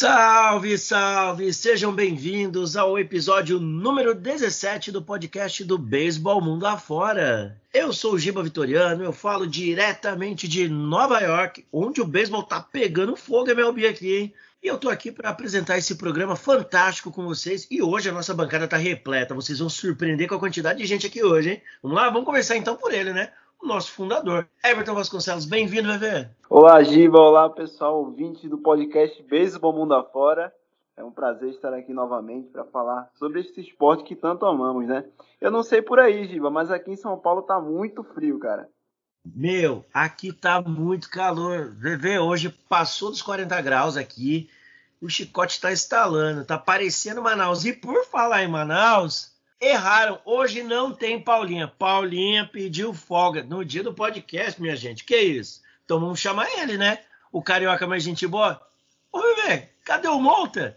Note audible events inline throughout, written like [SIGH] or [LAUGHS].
Salve, salve! Sejam bem-vindos ao episódio número 17 do podcast do Beisebol Mundo Afora. Eu sou o Giba Vitoriano, eu falo diretamente de Nova York, onde o beisebol tá pegando fogo, MLB aqui, hein? E eu tô aqui para apresentar esse programa fantástico com vocês. E hoje a nossa bancada tá repleta. Vocês vão surpreender com a quantidade de gente aqui hoje, hein? Vamos lá, vamos conversar então por ele, né? O nosso fundador, Everton Vasconcelos. Bem-vindo, Bebê. Olá, Giba. Olá, pessoal, ouvinte do podcast Beisebol Mundo Afora. É um prazer estar aqui novamente para falar sobre esse esporte que tanto amamos, né? Eu não sei por aí, Giba, mas aqui em São Paulo tá muito frio, cara. Meu, aqui tá muito calor. Vê, hoje passou dos 40 graus aqui. O chicote tá instalando, tá parecendo Manaus. E por falar em Manaus, Erraram. Hoje não tem Paulinha. Paulinha pediu folga no dia do podcast, minha gente. Que isso? Então vamos chamar ele, né? O carioca mais gente boa. Ô, bebê, cadê o Monta?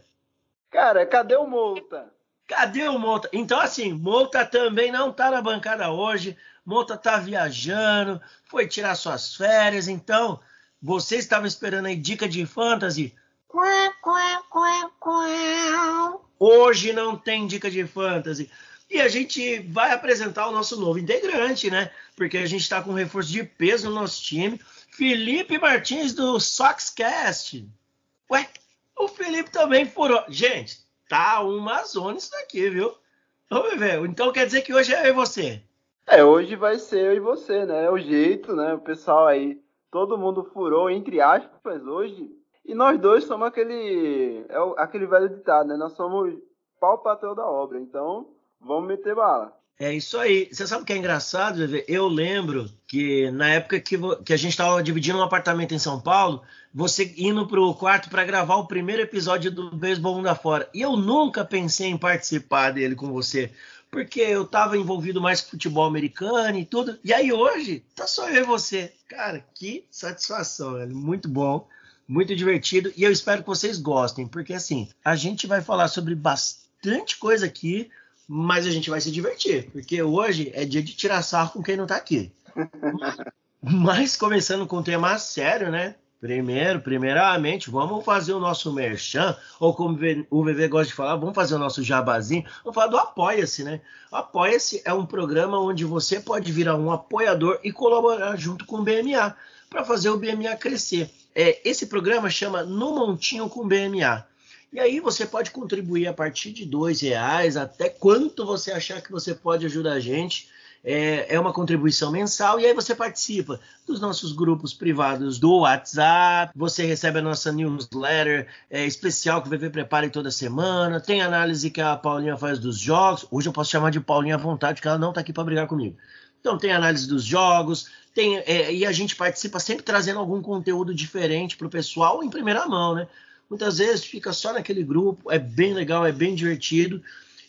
Cara, cadê o Monta? Cadê o Monta? Então, assim, Monta também não tá na bancada hoje. Monta tá viajando, foi tirar suas férias. Então, você estava esperando aí dica de fantasy? Hoje não tem dica de fantasy. E a gente vai apresentar o nosso novo integrante, né? Porque a gente está com um reforço de peso no nosso time. Felipe Martins do Soxcast. Ué, o Felipe também furou. Gente, tá uma zona isso daqui, viu? Vamos ver. Então quer dizer que hoje é eu e você. É, hoje vai ser eu e você, né? É o jeito, né? O pessoal aí, todo mundo furou, entre aspas, hoje. E nós dois somos aquele. É aquele velho ditado, né? Nós somos pau patrão da obra. Então, Vamos meter bala. É isso aí. Você sabe o que é engraçado, Eu lembro que na época que, que a gente estava dividindo um apartamento em São Paulo, você indo para o quarto para gravar o primeiro episódio do Beisebol Mundo Afora. E eu nunca pensei em participar dele com você, porque eu estava envolvido mais com futebol americano e tudo. E aí hoje, tá só eu e você. Cara, que satisfação, velho. Muito bom, muito divertido. E eu espero que vocês gostem, porque assim, a gente vai falar sobre bastante coisa aqui mas a gente vai se divertir, porque hoje é dia de tirar sarro com quem não tá aqui. [LAUGHS] mas começando com um tema sério, né? Primeiro, primeiramente, vamos fazer o nosso merchan, ou como o VV gosta de falar, vamos fazer o nosso jabazinho, vamos falar do Apoia-se, né? Apoia-se é um programa onde você pode virar um apoiador e colaborar junto com o BMA, para fazer o BMA crescer. É, esse programa chama No Montinho com BMA. E aí você pode contribuir a partir de dois reais, até quanto você achar que você pode ajudar a gente. É, é, uma contribuição mensal e aí você participa dos nossos grupos privados do WhatsApp, você recebe a nossa newsletter é, especial que o VV prepara toda semana, tem análise que a Paulinha faz dos jogos. Hoje eu posso chamar de Paulinha à vontade, porque ela não está aqui para brigar comigo. Então tem análise dos jogos, tem é, e a gente participa sempre trazendo algum conteúdo diferente para o pessoal em primeira mão, né? Muitas vezes fica só naquele grupo, é bem legal, é bem divertido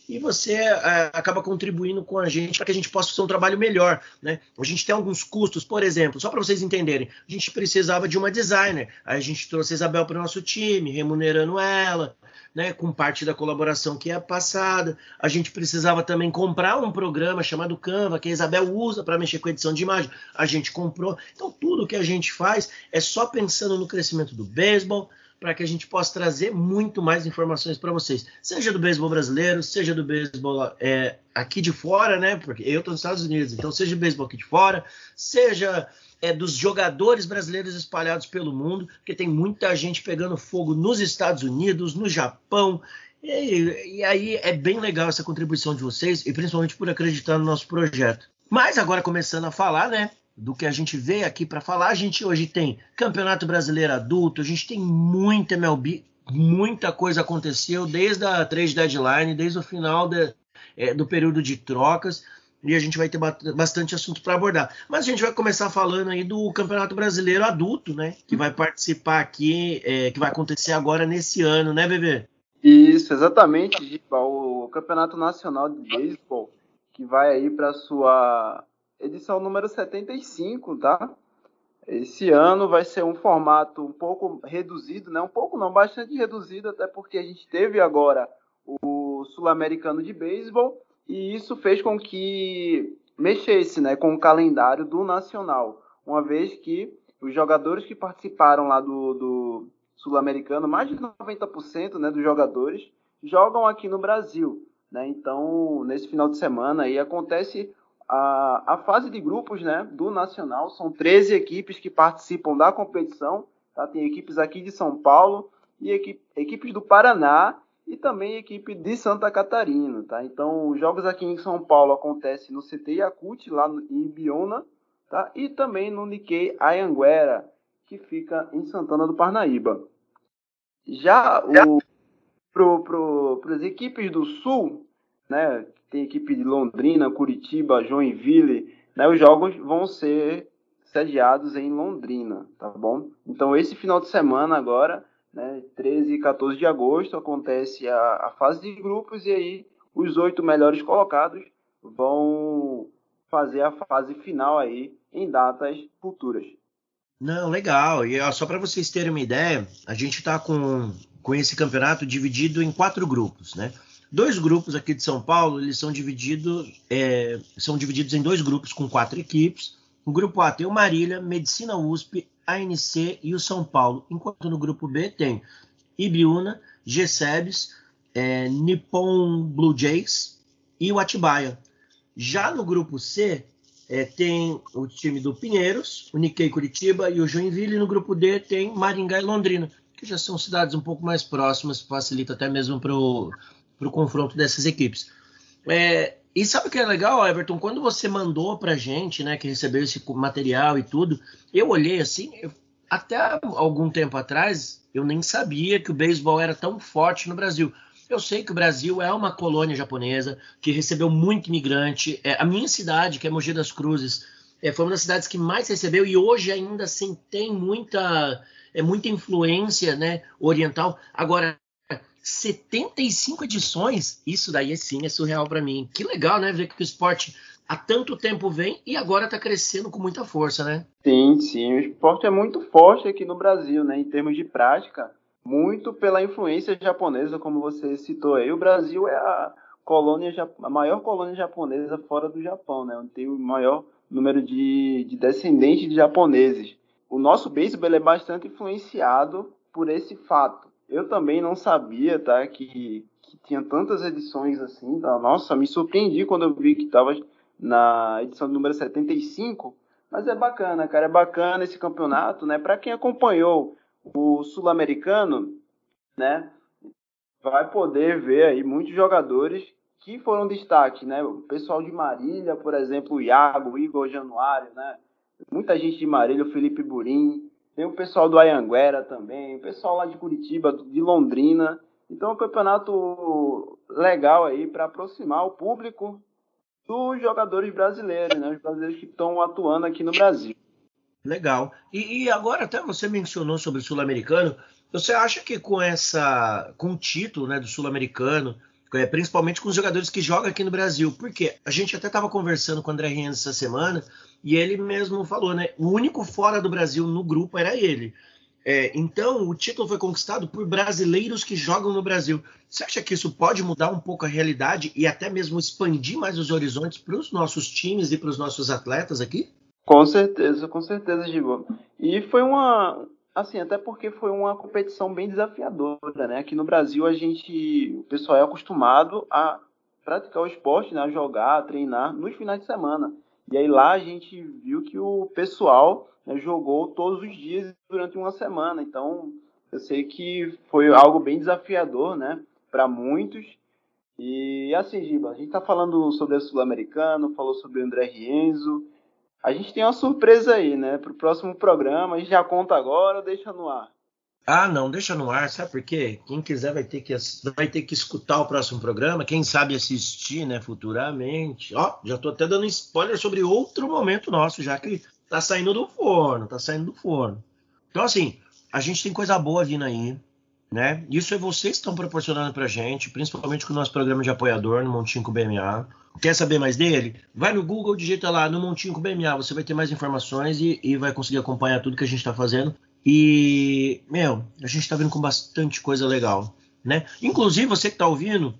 e você é, acaba contribuindo com a gente para que a gente possa fazer um trabalho melhor. Né? A gente tem alguns custos, por exemplo, só para vocês entenderem, a gente precisava de uma designer, aí a gente trouxe a Isabel para o nosso time, remunerando ela, né, com parte da colaboração que é passada. A gente precisava também comprar um programa chamado Canva, que a Isabel usa para mexer com edição de imagem. A gente comprou. Então, tudo que a gente faz é só pensando no crescimento do beisebol, para que a gente possa trazer muito mais informações para vocês, seja do beisebol brasileiro, seja do beisebol é, aqui de fora, né? Porque eu estou nos Estados Unidos, então seja do beisebol aqui de fora, seja é, dos jogadores brasileiros espalhados pelo mundo, porque tem muita gente pegando fogo nos Estados Unidos, no Japão. E, e aí é bem legal essa contribuição de vocês, e principalmente por acreditar no nosso projeto. Mas agora começando a falar, né? Do que a gente veio aqui para falar. A gente hoje tem Campeonato Brasileiro Adulto, a gente tem muita MLB, muita coisa aconteceu desde a trade deadline, desde o final de, é, do período de trocas. E a gente vai ter bastante assunto para abordar. Mas a gente vai começar falando aí do Campeonato Brasileiro Adulto, né? Que vai participar aqui, é, que vai acontecer agora nesse ano, né, Bebê? Isso, exatamente, Giba. O Campeonato Nacional de Beisebol, que vai aí para sua edição número 75, tá? Esse ano vai ser um formato um pouco reduzido, né? Um pouco não, bastante reduzido, até porque a gente teve agora o Sul-Americano de Beisebol e isso fez com que mexesse, né, com o calendário do Nacional, uma vez que os jogadores que participaram lá do, do sul-americano, mais de 90% né, dos jogadores jogam aqui no Brasil. Né? Então, nesse final de semana aí acontece a, a fase de grupos né, do Nacional. São 13 equipes que participam da competição. Tá? Tem equipes aqui de São Paulo e equipe, equipes do Paraná e também equipe de Santa Catarina. Tá? Então, os jogos aqui em São Paulo acontecem no CT Yakut, lá em Ibiona, tá? e também no Nikkei Ayanguera, que fica em Santana do Parnaíba. Já o para as equipes do Sul, né, tem equipe de Londrina, Curitiba, Joinville, né, os jogos vão ser sediados em Londrina, tá bom? Então esse final de semana agora, né, 13 e 14 de agosto, acontece a, a fase de grupos e aí os oito melhores colocados vão fazer a fase final aí em datas futuras. Não, legal. E ó, só para vocês terem uma ideia, a gente está com, com esse campeonato dividido em quatro grupos, né? Dois grupos aqui de São Paulo, eles são divididos, é, são divididos em dois grupos com quatro equipes. O grupo A tem o Marília, Medicina USP, ANC e o São Paulo, enquanto no grupo B tem Ibiúna, GSEBS, é, Nippon Blue Jays e o Atibaia. Já no grupo C, é, tem o time do Pinheiros, o Nikkei Curitiba e o Joinville. E no grupo D tem Maringá e Londrina, que já são cidades um pouco mais próximas, facilita até mesmo para o confronto dessas equipes. É, e sabe o que é legal, Everton? Quando você mandou para gente, né, que recebeu esse material e tudo, eu olhei assim, eu, até algum tempo atrás, eu nem sabia que o beisebol era tão forte no Brasil. Eu sei que o Brasil é uma colônia japonesa que recebeu muito imigrante. É, a minha cidade, que é Mogi das Cruzes, é, foi uma das cidades que mais recebeu e hoje ainda assim tem muita, é, muita influência né, oriental. Agora, 75 edições, isso daí sim é surreal para mim. Que legal, né? Ver que o esporte há tanto tempo vem e agora está crescendo com muita força, né? Sim, sim. O esporte é muito forte aqui no Brasil, né? Em termos de prática muito pela influência japonesa, como você citou aí. O Brasil é a colônia a maior colônia japonesa fora do Japão, né? Onde tem o maior número de, de descendentes de japoneses. O nosso beisebol é bastante influenciado por esse fato. Eu também não sabia, tá, que, que tinha tantas edições assim. Tá? Nossa, me surpreendi quando eu vi que estava na edição número 75. Mas é bacana, cara, é bacana esse campeonato, né? Para quem acompanhou o sul-americano, né, vai poder ver aí muitos jogadores que foram destaque, né? O pessoal de Marília, por exemplo, o Iago, o Igor Januário, né? Muita gente de Marília, o Felipe Burim, tem o pessoal do Ayanguera também, o pessoal lá de Curitiba, de Londrina. Então é um campeonato legal aí para aproximar o público dos jogadores brasileiros, né? Os brasileiros que estão atuando aqui no Brasil. Legal. E, e, agora até você mencionou sobre o sul-americano. Você acha que com essa, com o título, né, do sul-americano, é, principalmente com os jogadores que jogam aqui no Brasil, porque a gente até estava conversando com o André Rienz essa semana e ele mesmo falou, né, o único fora do Brasil no grupo era ele. É, então, o título foi conquistado por brasileiros que jogam no Brasil. Você acha que isso pode mudar um pouco a realidade e até mesmo expandir mais os horizontes para os nossos times e para os nossos atletas aqui? Com certeza, com certeza, Gibo. E foi uma, assim, até porque foi uma competição bem desafiadora, né? Aqui no Brasil a gente, o pessoal é acostumado a praticar o esporte, né? A jogar, a treinar nos finais de semana. E aí lá a gente viu que o pessoal né, jogou todos os dias durante uma semana. Então eu sei que foi algo bem desafiador, né? Para muitos. E assim, Giba, a gente está falando sobre o Sul-Americano, falou sobre o André Rienzo, a gente tem uma surpresa aí, né? Para o próximo programa. A gente já conta agora ou deixa no ar? Ah, não, deixa no ar, sabe por quê? Quem quiser vai ter que, vai ter que escutar o próximo programa, quem sabe assistir, né, futuramente. Ó, já tô até dando spoiler sobre outro momento nosso, já que tá saindo do forno, tá saindo do forno. Então, assim, a gente tem coisa boa vindo aí, né? Isso é vocês que estão proporcionando pra gente, principalmente com o nosso programa de apoiador no Montinho BMA. Quer saber mais dele? Vai no Google, digita lá no Montinho com BMA, você vai ter mais informações e, e vai conseguir acompanhar tudo que a gente está fazendo. E, meu, a gente está vindo com bastante coisa legal, né? Inclusive, você que está ouvindo,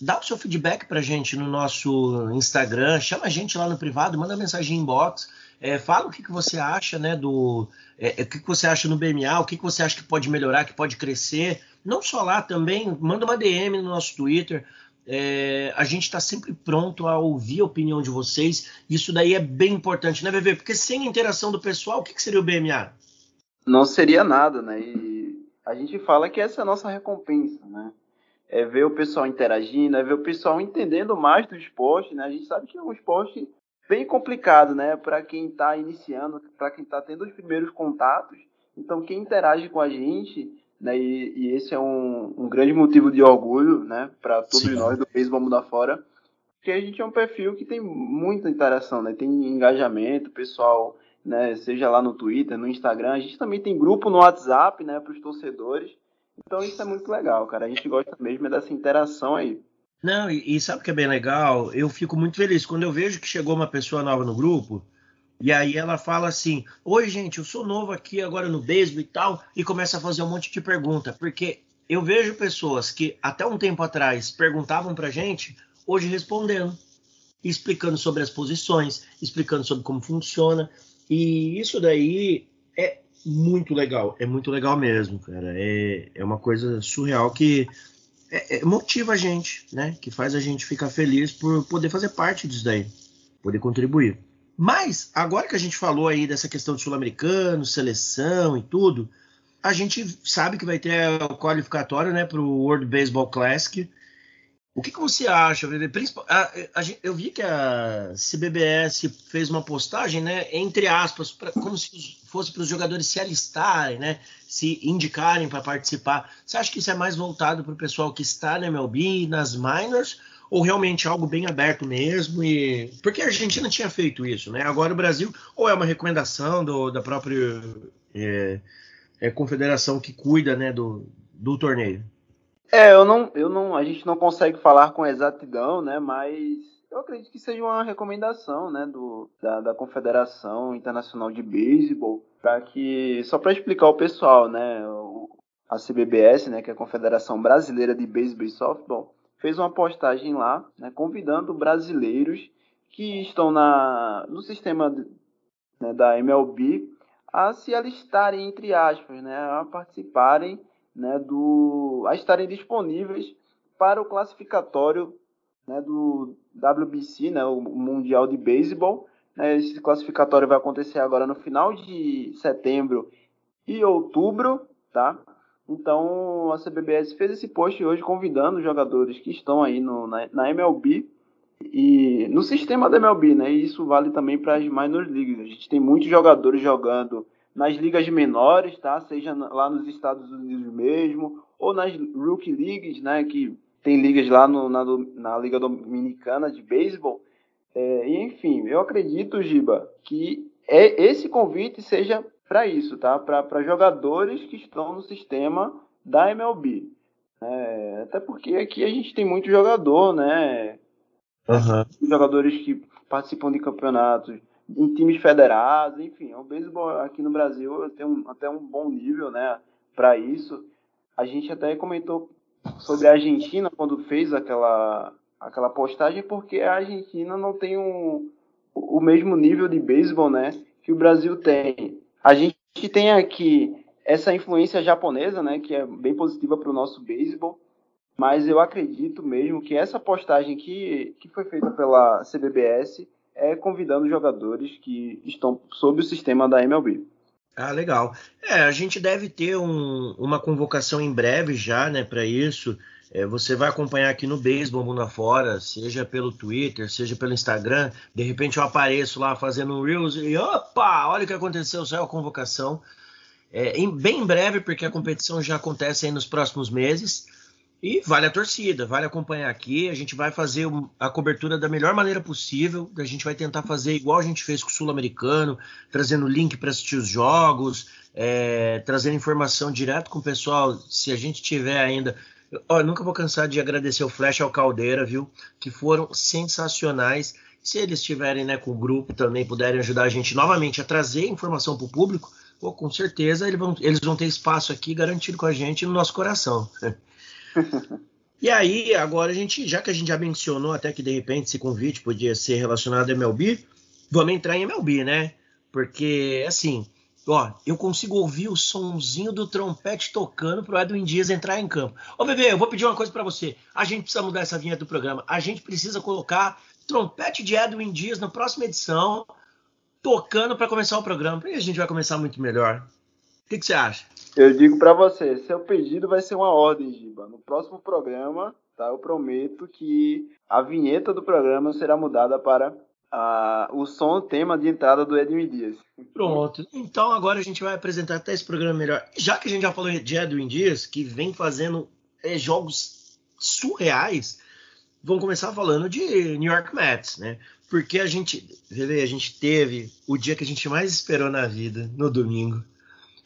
dá o seu feedback pra gente no nosso Instagram, chama a gente lá no privado, manda mensagem inbox. É, fala o que, que você acha, né, do é, é, o que, que você acha no BMA, o que, que você acha que pode melhorar, que pode crescer. Não só lá também, manda uma DM no nosso Twitter. É, a gente está sempre pronto a ouvir a opinião de vocês. Isso daí é bem importante, né, Bebê? Porque sem a interação do pessoal, o que, que seria o BMA? Não seria nada, né? E a gente fala que essa é a nossa recompensa, né? É ver o pessoal interagindo, é ver o pessoal entendendo mais do esporte, né? A gente sabe que é um esporte bem complicado, né? Para quem está iniciando, para quem está tendo os primeiros contatos. Então, quem interage com a gente, né? E, e esse é um, um, grande motivo de orgulho, né? Para todos Sim. nós do Beisebol Mundo Fora, porque a gente é um perfil que tem muita interação, né? Tem engajamento, pessoal, né? Seja lá no Twitter, no Instagram, a gente também tem grupo no WhatsApp, né? Para os torcedores. Então isso é muito legal, cara. A gente gosta mesmo dessa interação aí. Não, e, e, sabe o que é bem legal? Eu fico muito feliz quando eu vejo que chegou uma pessoa nova no grupo e aí ela fala assim: Oi, gente, eu sou novo aqui agora no beisebol e tal, e começa a fazer um monte de pergunta, porque eu vejo pessoas que até um tempo atrás perguntavam pra gente, hoje respondendo, explicando sobre as posições, explicando sobre como funciona, e isso daí é muito legal, é muito legal mesmo, cara. É, é uma coisa surreal que é, é, motiva a gente, né? Que faz a gente ficar feliz por poder fazer parte disso daí, poder contribuir. Mas, agora que a gente falou aí dessa questão de sul-americano, seleção e tudo, a gente sabe que vai ter o qualificatório né, para o World Baseball Classic. O que, que você acha, Eu vi que a CBBS fez uma postagem, né, entre aspas, pra, como se fosse para os jogadores se alistarem, né, se indicarem para participar. Você acha que isso é mais voltado para o pessoal que está na MLB, nas minors, ou realmente algo bem aberto mesmo? E porque a Argentina tinha feito isso, né? Agora o Brasil ou é uma recomendação do, da própria é, é, confederação que cuida, né, do, do torneio? É, eu não, eu não, a gente não consegue falar com exatidão, né? Mas eu acredito que seja uma recomendação, né, do, da, da Confederação Internacional de Beisebol, para que só para explicar o pessoal, né, a CBBS, né, que é a Confederação Brasileira de Beisebol e Softball, fez uma postagem lá, né, convidando brasileiros que estão na, no sistema né, da MLB a se alistarem entre aspas, né, a participarem né, do, a estarem disponíveis para o classificatório né, do WBC, né, o Mundial de Beisebol. Né, esse classificatório vai acontecer agora no final de setembro e outubro, tá? Então a CBBS fez esse post hoje convidando os jogadores que estão aí no, na, na MLB e no sistema da MLB, né? E isso vale também para as minor leagues. A gente tem muitos jogadores jogando nas ligas menores, tá? Seja lá nos Estados Unidos mesmo, ou nas rookie leagues, né? Que tem ligas lá no, na, na Liga Dominicana de Beisebol. É, enfim, eu acredito, Giba, que é, esse convite seja para isso, tá? Para jogadores que estão no sistema da MLB. É, até porque aqui a gente tem muito jogador, né? Uhum. Jogadores que participam de campeonatos em times federados, enfim, o beisebol aqui no Brasil tem um, até um bom nível, né, para isso. A gente até comentou sobre a Argentina quando fez aquela aquela postagem, porque a Argentina não tem um, o mesmo nível de beisebol, né, que o Brasil tem. A gente tem aqui essa influência japonesa, né, que é bem positiva para o nosso beisebol, mas eu acredito mesmo que essa postagem que, que foi feita pela CBBS é convidando jogadores que estão sob o sistema da MLB. Ah, legal. É, a gente deve ter um, uma convocação em breve já, né, para isso. É, você vai acompanhar aqui no Beisebol Mundo Afora, seja pelo Twitter, seja pelo Instagram. De repente eu apareço lá fazendo um Reels e opa, olha o que aconteceu, saiu a convocação. É, em, bem em breve, porque a competição já acontece aí nos próximos meses. E vale a torcida, vale acompanhar aqui. A gente vai fazer a cobertura da melhor maneira possível. A gente vai tentar fazer igual a gente fez com o Sul-Americano, trazendo link para assistir os jogos, é, trazendo informação direto com o pessoal. Se a gente tiver ainda. Ó, nunca vou cansar de agradecer o Flash ao Caldeira, viu? Que foram sensacionais. Se eles estiverem né, com o grupo também, puderem ajudar a gente novamente a trazer informação para o público, pô, com certeza eles vão, eles vão ter espaço aqui garantido com a gente no nosso coração. [LAUGHS] [LAUGHS] E aí, agora a gente, já que a gente já mencionou até que de repente esse convite podia ser relacionado a MLB, vamos entrar em MLB, né? Porque, assim, ó, eu consigo ouvir o sonzinho do trompete tocando pro Edwin Dias entrar em campo. Ô, bebê, eu vou pedir uma coisa para você. A gente precisa mudar essa vinheta do programa. A gente precisa colocar trompete de Edwin Dias na próxima edição, tocando para começar o programa. E a gente vai começar muito melhor. O que, que você acha? Eu digo para você, seu pedido vai ser uma ordem, Giba. No próximo programa, tá? Eu prometo que a vinheta do programa será mudada para o som, tema de entrada do Edwin Dias. Pronto. Então agora a gente vai apresentar até esse programa melhor. Já que a gente já falou de Edwin Dias, que vem fazendo é, jogos surreais, vamos começar falando de New York Mets, né? Porque a gente, a gente teve o dia que a gente mais esperou na vida, no domingo.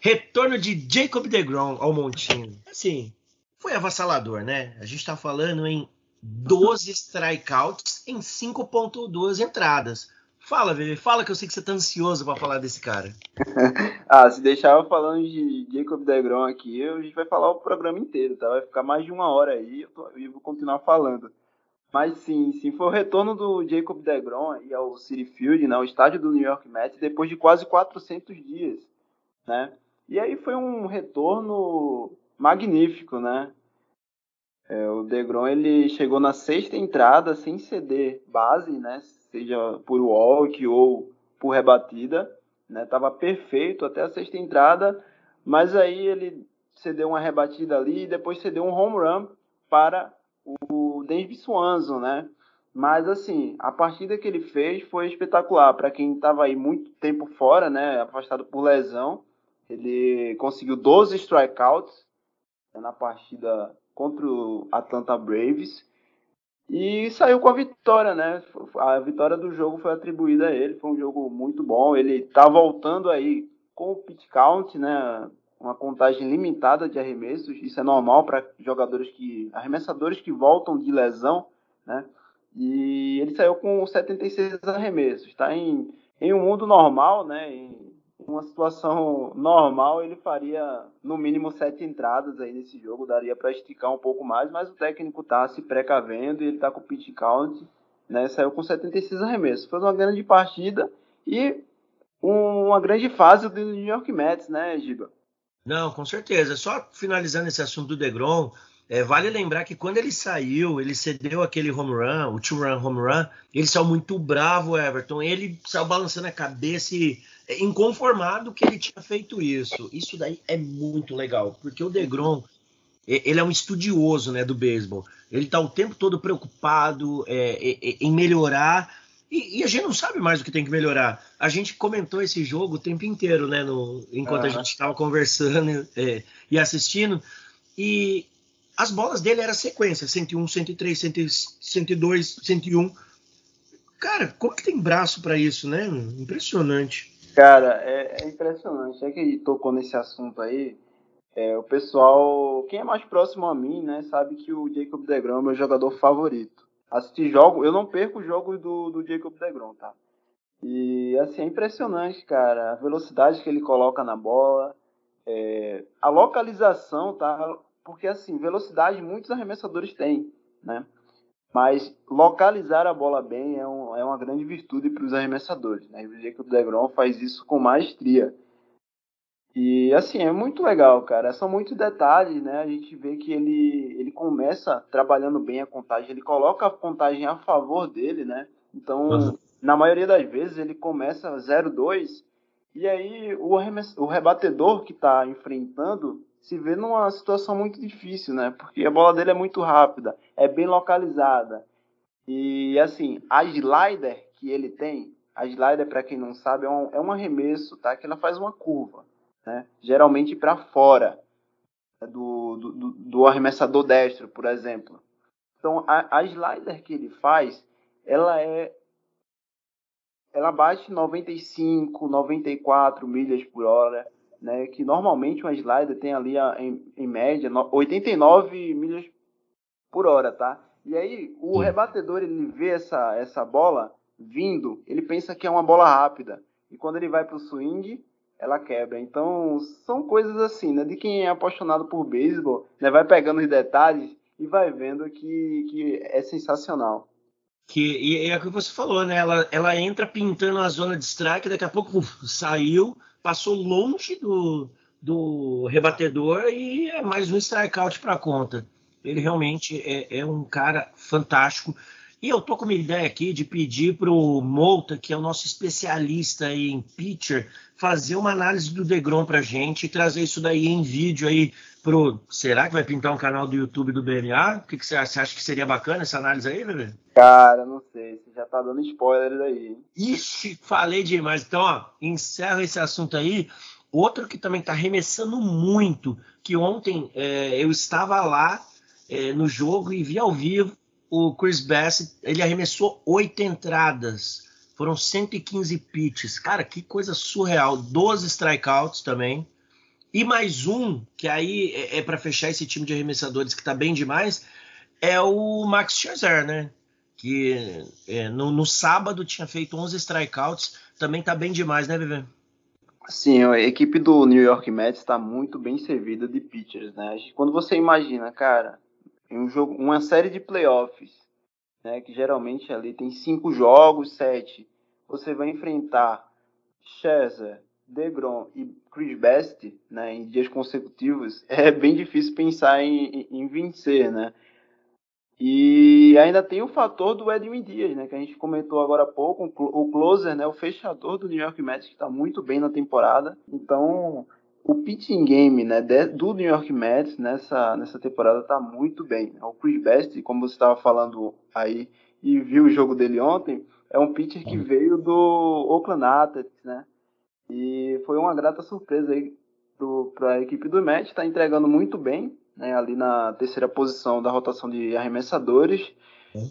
Retorno de Jacob DeGrom ao Montinho. Assim, foi avassalador, né? A gente tá falando em 12 strikeouts em 5.2 entradas. Fala, Vivi, fala que eu sei que você tá ansioso para falar desse cara. [LAUGHS] ah, se deixar eu falando de Jacob DeGrom aqui, a gente vai falar o programa inteiro, tá? Vai ficar mais de uma hora aí e vou continuar falando. Mas sim, sim, foi o retorno do Jacob DeGrom e ao City Field, né, o estádio do New York Mets, depois de quase 400 dias, né? E aí foi um retorno magnífico, né? É, o Degrom ele chegou na sexta entrada sem ceder base, né? Seja por walk ou por rebatida, né? Tava perfeito até a sexta entrada, mas aí ele cedeu uma rebatida ali e depois cedeu um home run para o David Swanson, né? Mas assim, a partida que ele fez foi espetacular para quem estava aí muito tempo fora, né? Afastado por lesão, ele conseguiu 12 strikeouts né, na partida contra o Atlanta Braves e saiu com a vitória, né? A vitória do jogo foi atribuída a ele, foi um jogo muito bom. Ele tá voltando aí com o pitch count, né? Uma contagem limitada de arremessos, isso é normal para jogadores que arremessadores que voltam de lesão, né? E ele saiu com 76 arremessos, tá em em um mundo normal, né? Em, uma situação normal, ele faria no mínimo sete entradas aí nesse jogo, daria para esticar um pouco mais, mas o técnico tá se precavendo e ele tá com o pitch count, né? Saiu com 76 arremessos. Foi uma grande partida e um, uma grande fase do New York Mets, né, Giba? Não, com certeza. Só finalizando esse assunto do DeGrom, é, vale lembrar que quando ele saiu, ele cedeu aquele home run, o two-run home run, ele saiu muito bravo, Everton. Ele saiu balançando a cabeça e inconformado que ele tinha feito isso. Isso daí é muito legal, porque o DeGrom, ele é um estudioso né, do beisebol. Ele está o tempo todo preocupado é, é, em melhorar e, e, a gente não sabe mais o que tem que melhorar. A gente comentou esse jogo o tempo inteiro, né? No, enquanto a gente estava conversando é, e assistindo. E as bolas dele era sequência: 101, 103, 102, 101. Cara, como que tem braço para isso, né? Impressionante. Cara, é, é, impressionante. É que tocou nesse assunto aí. É, o pessoal, quem é mais próximo a mim, né, sabe que o Jacob DeGrom é meu jogador favorito. Assistir jogo, eu não perco jogos do, do Jacob DeGrom, tá? E assim, é impressionante, cara, a velocidade que ele coloca na bola, é, a localização, tá? porque assim, velocidade muitos arremessadores têm, né? Mas localizar a bola bem é, um, é uma grande virtude para os arremessadores, né? E o Jacob DeGrom faz isso com maestria. E assim, é muito legal, cara. São muitos detalhes, né? A gente vê que ele, ele começa trabalhando bem a contagem, ele coloca a contagem a favor dele, né? Então, uhum. na maioria das vezes, ele começa 0-2 e aí o, o rebatedor que está enfrentando se vê numa situação muito difícil, né? Porque a bola dele é muito rápida, é bem localizada. E assim, a slider que ele tem, a slider, para quem não sabe, é um, é um arremesso, tá? Que ela faz uma curva, né? Geralmente para fora né? do, do, do, arremessador destro, por exemplo. Então, a, a slider que ele faz, ela é ela bate 95, 94 milhas por hora né, que normalmente uma slider tem ali em, em média 89 milhas por hora, tá? E aí o Sim. rebatedor ele vê essa, essa bola vindo, ele pensa que é uma bola rápida e quando ele vai para o swing ela quebra. Então são coisas assim, né? De quem é apaixonado por beisebol, né? Vai pegando os detalhes e vai vendo que, que é sensacional. Que, e é o que você falou, né? Ela, ela entra pintando a zona de strike, daqui a pouco uf, saiu, passou longe do, do rebatedor e é mais um strikeout para conta. Ele realmente é, é, um cara fantástico. E eu tô com uma ideia aqui de pedir para o Mouta, que é o nosso especialista em pitcher, fazer uma análise do Degrom para gente e trazer isso daí em vídeo aí pro. Será que vai pintar um canal do YouTube do BMA? O que, que você, acha? você acha que seria bacana essa análise aí, bebê? Cara, não sei. Você já tá dando spoiler aí. Ixi, falei demais. Então, ó, encerro esse assunto aí. Outro que também tá arremessando muito, que ontem é, eu estava lá é, no jogo e vi ao vivo o Chris Bassett, ele arremessou oito entradas, foram 115 pitches. Cara, que coisa surreal. 12 strikeouts também. E mais um, que aí é, é para fechar esse time de arremessadores que tá bem demais, é o Max Scherzer, né? Que é, no, no, sábado tinha feito 11 strikeouts, também tá bem demais, né, Vivian? Sim, a equipe do New York Mets está muito bem servida de pitchers, né? Quando você imagina, cara, um jogo, uma série de playoffs, né, que geralmente ali tem cinco jogos, sete, você vai enfrentar Scherzer, DeGrom e Chris Best, né, em dias consecutivos, [LAUGHS] é bem difícil pensar em, em, vencer, né? E ainda tem o fator do Edwin Dias, né, que a gente comentou agora há pouco, o closer, né, o fechador do New York Mets, que está muito bem na temporada. Então, o pitching game né, do New York Mets nessa, nessa temporada está muito bem. O Chris Best, como você estava falando aí e viu o jogo dele ontem, é um pitcher que veio do Oakland Athletics, né? E foi uma grata surpresa aí para a equipe do Mets, está entregando muito bem, né, ali na terceira posição da rotação de arremessadores.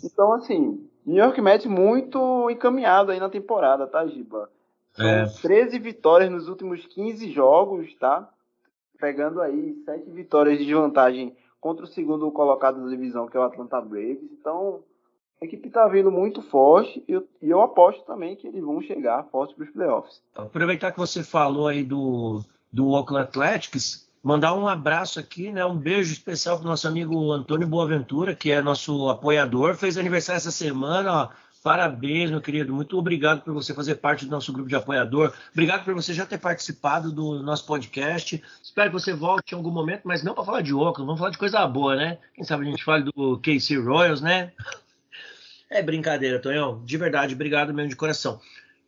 Então, assim, New York Mets muito encaminhado aí na temporada, tá, Giba? São é. 13 vitórias nos últimos 15 jogos, tá? Pegando aí 7 vitórias de vantagem contra o segundo colocado da divisão, que é o Atlanta Braves. Então, a equipe está vindo muito forte e eu, e eu, aposto também que eles vão chegar forte para os playoffs. Aproveitar que você falou aí do, do Oakland Athletics, mandar um abraço aqui, né? Um beijo especial para o nosso amigo Antônio Boaventura, que é nosso apoiador. Fez aniversário essa semana, ó. Parabéns, meu querido. Muito obrigado por você fazer parte do nosso grupo de apoiador. Obrigado por você já ter participado do nosso podcast. Espero que você volte em algum momento, mas não para falar de óculos, vamos falar de coisa boa, né? Quem sabe a gente fale do KC Royals, né? É brincadeira, Tonhão. De verdade, obrigado mesmo de coração.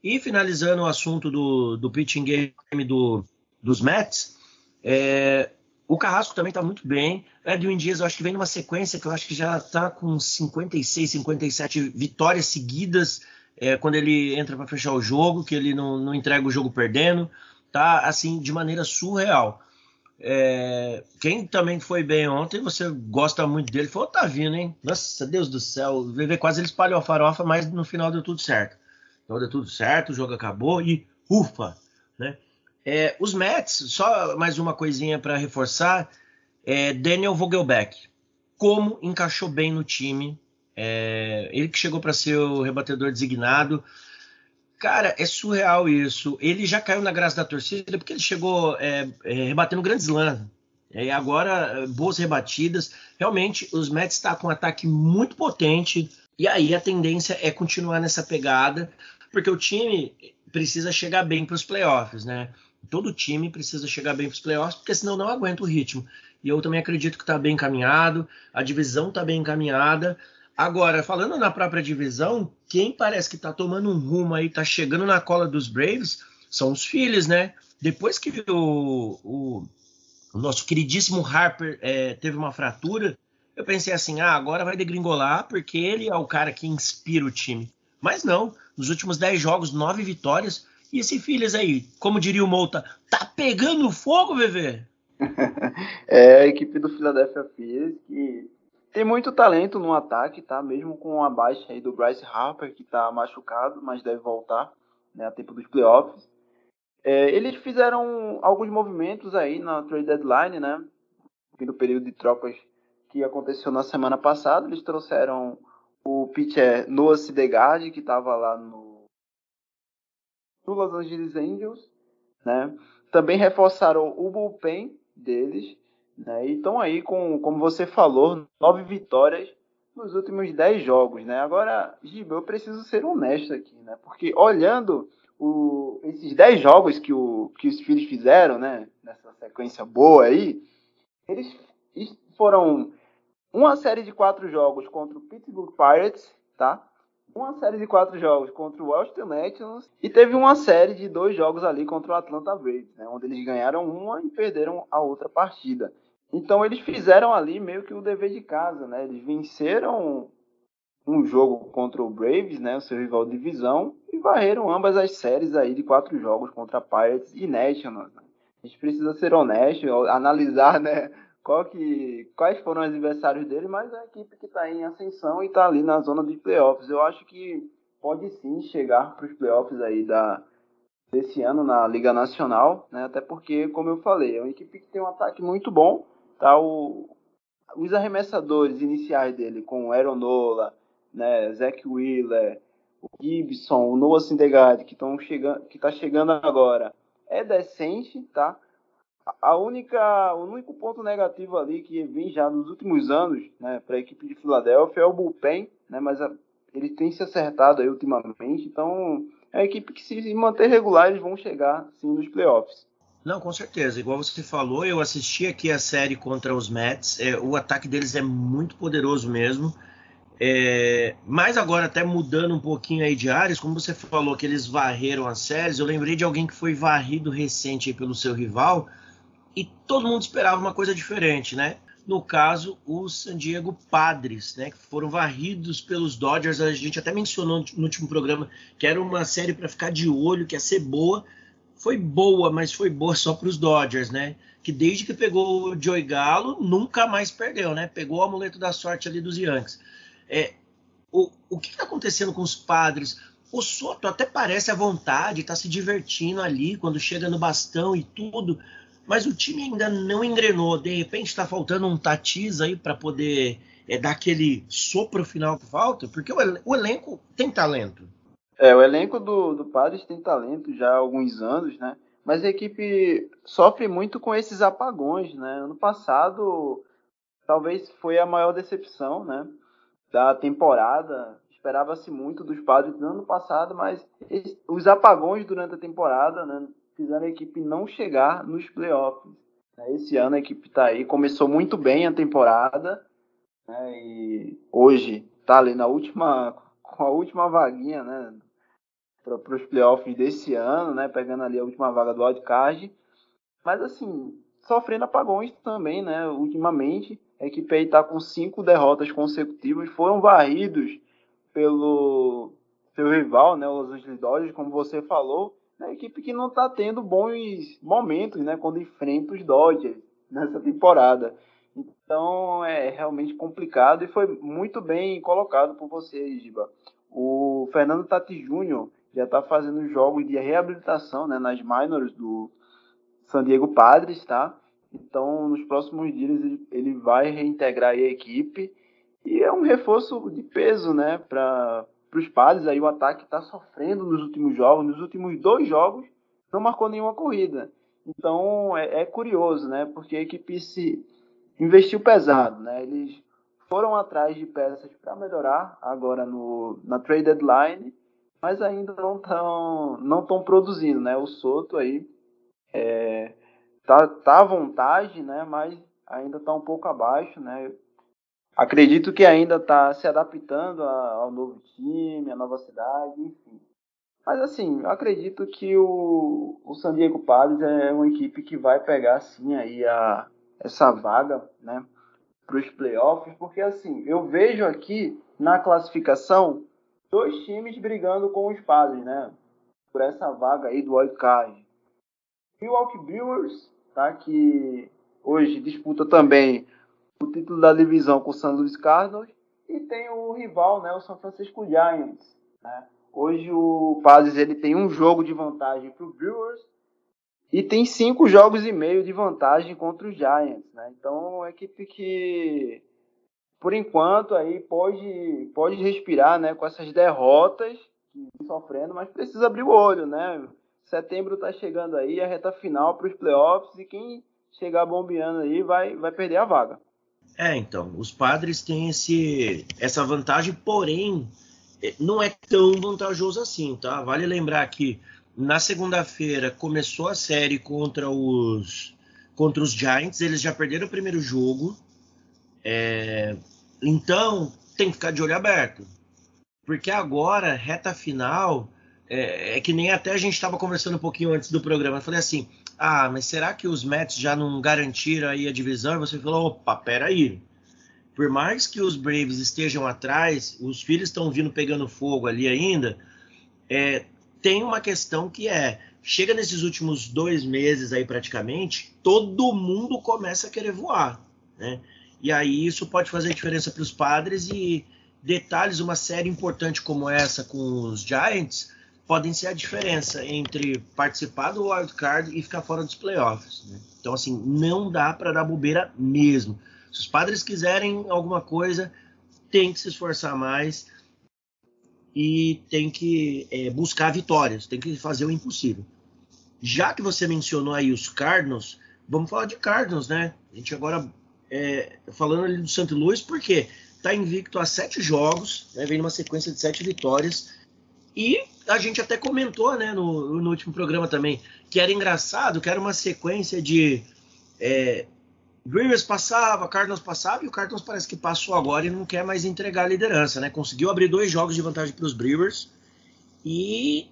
E finalizando o assunto do, do pitching game do, dos Mets, é, o Carrasco também está muito bem. Edwin Dias, eu acho que vem numa sequência que eu acho que já está com 56, 57 vitórias seguidas é, quando ele entra para fechar o jogo, que ele não, não, entrega o jogo perdendo. Tá assim de maneira surreal. É, quem também foi bem ontem, você gosta muito dele, foi o Otavino, hein? Nossa, Deus do céu. VV quase ele espalhou a farofa, mas no final deu tudo certo. Então deu tudo certo, o jogo acabou e ufa, né? É, os Mets, só mais uma coisinha para reforçar, é Daniel Vogelbeck. Como encaixou bem no time. É, ele que chegou para ser o rebatedor designado. Cara, é surreal isso. Ele já caiu na graça da torcida porque ele chegou é, é, rebatendo grandes lãs. E agora, boas rebatidas. Realmente, os Mets estão tá com um ataque muito potente. E aí a tendência é continuar nessa pegada, porque o time precisa chegar bem para os playoffs, né? Todo time precisa chegar bem para os playoffs, porque senão não aguenta o ritmo. E eu também acredito que está bem encaminhado, a divisão está bem encaminhada. Agora, falando na própria divisão, quem parece que está tomando um rumo aí, está chegando na cola dos Braves, são os Phillies, né? Depois que o, o, o nosso queridíssimo Harper é, teve uma fratura, eu pensei assim, ah, agora vai degringolar, porque ele é o cara que inspira o time. Mas não, nos últimos 10 jogos, 9 vitórias, e esse Phillies aí, como diria o Mouta, tá pegando fogo, bebê? [LAUGHS] é a equipe do Philadelphia Phillies que tem muito talento no ataque, tá? Mesmo com a baixa aí do Bryce Harper, que tá machucado, mas deve voltar né, a tempo dos playoffs. É, eles fizeram alguns movimentos aí na trade deadline, né? No período de trocas que aconteceu na semana passada. Eles trouxeram o pitcher Noah Sidegard, que estava lá no Los Angeles Angels, né? Também reforçaram o bullpen deles, né? E estão aí com, como você falou, nove vitórias nos últimos 10 jogos, né? Agora, Giba, eu preciso ser honesto aqui, né? Porque olhando o, esses 10 jogos que, o, que os filhos fizeram, né? Nessa sequência boa aí, eles foram uma série de quatro jogos contra o Pittsburgh Pirates, tá? Uma série de quatro jogos contra o Washington Nationals e teve uma série de dois jogos ali contra o Atlanta Braves, né? Onde eles ganharam uma e perderam a outra partida. Então eles fizeram ali meio que o dever de casa, né? Eles venceram um jogo contra o Braves, né, o seu rival de divisão, e varreram ambas as séries aí de quatro jogos contra Pirates e Nationals. Né? A gente precisa ser honesto, analisar, né, qual que, quais foram os adversários dele, mas a equipe que está em ascensão e está ali na zona de playoffs. Eu acho que pode sim chegar para os playoffs aí da, desse ano na Liga Nacional, né? até porque, como eu falei, é uma equipe que tem um ataque muito bom. Tá? O, os arremessadores iniciais dele, com Aaron Nola, né, Zach Wheeler, o Gibson, o Noah Syndergaard, que estão chegando, que está chegando agora, é decente, tá? A única, o único ponto negativo ali que vem já nos últimos anos, né, para a equipe de Filadélfia é o bullpen, né, mas a, ele tem se acertado aí ultimamente, então é a equipe que se manter regular eles vão chegar sim nos playoffs. Não, com certeza. Igual você falou, eu assisti aqui a série contra os Mets. É, o ataque deles é muito poderoso mesmo. É, mas agora, até mudando um pouquinho aí de áreas, como você falou que eles varreram as séries, eu lembrei de alguém que foi varrido recente pelo seu rival, e todo mundo esperava uma coisa diferente, né? No caso, os San Diego Padres, né? Que foram varridos pelos Dodgers. A gente até mencionou no último programa que era uma série para ficar de olho, que ia ser boa. Foi boa, mas foi boa só para os Dodgers, né? Que desde que pegou o Joey Galo, nunca mais perdeu, né? Pegou o amuleto da sorte ali dos Yankees. É, o, o que está acontecendo com os padres? O Soto até parece à vontade, está se divertindo ali quando chega no bastão e tudo, mas o time ainda não engrenou. De repente está faltando um Tatis aí para poder é, dar aquele sopro final que falta, porque o, o, elenco tem talento. É, o elenco do, do Padres tem talento já há alguns anos, né? Mas a equipe sofre muito com esses apagões, né? Ano passado talvez foi a maior decepção, né? Da temporada. Esperava-se muito dos Padres no ano passado, mas os apagões durante a temporada, né? fizeram a equipe não chegar nos playoffs. Né? Esse ano a equipe está aí, começou muito bem a temporada né? e hoje está ali na última, com a última vaguinha, né? Para os playoffs desse ano, né? Pegando ali a última vaga do wildcard. Mas assim, sofrendo apagões também, né? Ultimamente, a equipe aí está com cinco derrotas consecutivas, foram varridos pelo seu rival, né? Os Angeles Dodgers, como você falou, a equipe que não está tendo bons momentos, né, quando enfrenta os Dodgers nessa temporada. Então é realmente complicado e foi muito bem colocado por você, Giba. O Fernando Tati Júnior já está fazendo jogos de reabilitação né, nas minors do San Diego Padres, tá? Então, nos próximos dias ele, ele vai reintegrar a equipe e é um reforço de peso, né, para os padres, aí o ataque está sofrendo nos últimos jogos. Nos últimos dois jogos, não marcou nenhuma corrida. Então é, é curioso, né? Porque a equipe se investiu pesado, né? Eles foram atrás de peças para melhorar agora no, na trade deadline, mas ainda não estão não tão produzindo, né? O Soto aí é, tá, tá à vontade, né? Mas ainda está um pouco abaixo, né? acredito que ainda está se adaptando ao novo time, à nova cidade, enfim. Mas assim, acredito que o, o San Diego Padres é uma equipe que vai pegar sim aí a, essa vaga, né, para os playoffs, porque assim, eu vejo aqui na classificação dois times brigando com os Padres, né, por essa vaga aí do wild card. Milwaukee Brewers, tá, que hoje disputa também o título da divisão com o San Luis Cardinals e tem o rival, né, o São Francisco Giants. Né? Hoje o Padres ele tem um jogo de vantagem para o Brewers e tem cinco jogos e meio de vantagem contra os Giants. Né? Então, é uma equipe que, por enquanto, aí pode, pode respirar né, com essas derrotas que sofrendo, mas precisa abrir o olho. Né? Setembro está chegando aí, a reta final para os playoffs e quem chegar bombeando aí vai, vai perder a vaga. É, então, os padres têm esse, essa vantagem, porém, é, não é tão vantajoso assim, tá? Vale lembrar que na segunda-feira começou a série contra os contra os Giants, eles já perderam o primeiro jogo, é, então tem que ficar de olho aberto, porque agora reta final é, é que nem até a gente estava conversando um pouquinho antes do programa, eu falei assim, ah, mas será que os Mets já não garantiram aí a divisão? E você falou, opa, peraí, por mais que os Braves estejam atrás, os filhos estão vindo pegando fogo ali ainda, é, tem uma questão que é, chega nesses últimos dois meses aí praticamente, todo mundo começa a querer voar, né? E aí isso pode fazer diferença para os padres e detalhes, uma série importante como essa com os Giants podem ser a diferença entre participar do wild card e ficar fora dos playoffs. Né? Então assim não dá para dar bobeira mesmo. Se os padres quiserem alguma coisa, tem que se esforçar mais e tem que é, buscar vitórias, tem que fazer o impossível. Já que você mencionou aí os Cardinals, vamos falar de Cardinals, né? A gente agora é, falando ali do St. Louis, porque tá invicto a sete jogos, né? vem numa sequência de sete vitórias. E a gente até comentou, né, no, no último programa também, que era engraçado, que era uma sequência de é, Brewers passava, Cardinals passava e o Cardinals parece que passou agora e não quer mais entregar a liderança, né? Conseguiu abrir dois jogos de vantagem para os Brewers e